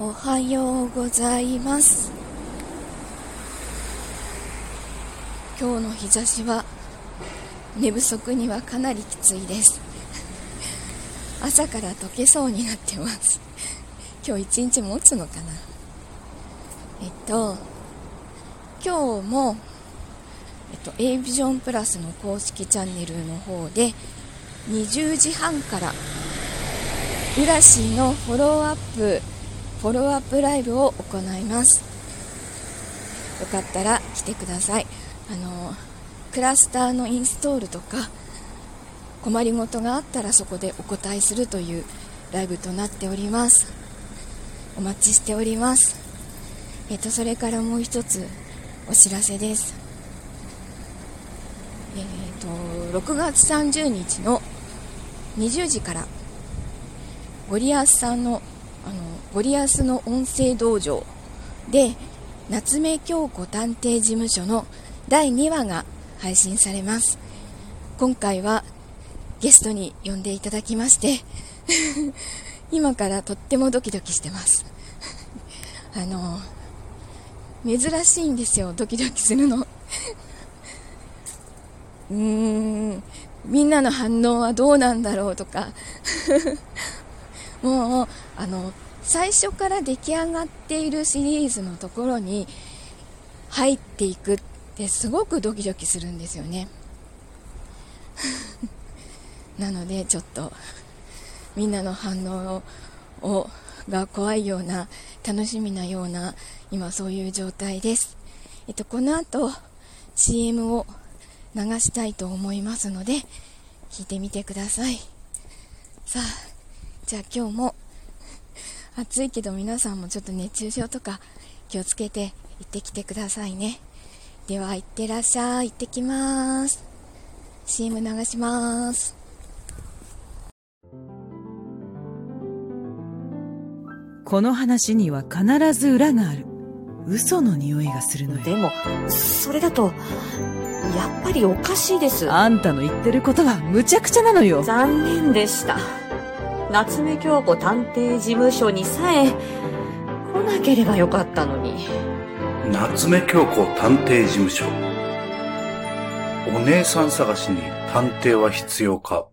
おはようございます。今日の日差しは寝不足にはかなりきついです。朝から溶けそうになってます。今日一日持つのかな。えっと今日もえっと A ビジョンプラスの公式チャンネルの方で20時半からウラシのフォローアップフォローアップライブを行います。よかったら来てください。あのクラスターのインストールとか困りごとがあったらそこでお答えするというライブとなっております。お待ちしております。えっとそれからもう一つお知らせです。えっと6月30日の20時からゴリアスさんのリアスの音声道場で夏目京子探偵事務所の第2話が配信されます。今回はゲストに呼んでいただきまして 今からとってもドキドキしてます。あの珍しいんですよドキドキするの。うーんみんなの反応はどうなんだろうとか。もうあの最初から出来上がっているシリーズのところに入っていくってすごくドキドキするんですよね。なのでちょっとみんなの反応をが怖いような楽しみなような今そういう状態です、えっと、この後 CM を流したいと思いますので聞いてみてください。さあじゃあ今日も暑いけど皆さんもちょっと熱中症とか気をつけて行ってきてくださいね。では行ってらっしゃい。行ってきます。CM 流します。この話には必ず裏がある。嘘の匂いがするのよ。でも、それだと、やっぱりおかしいです。あんたの言ってることはむちゃくちゃなのよ。残念でした。夏目京子探偵事務所にさえ、来なければよかったのに。夏目京子探偵事務所お姉さん探しに探偵は必要か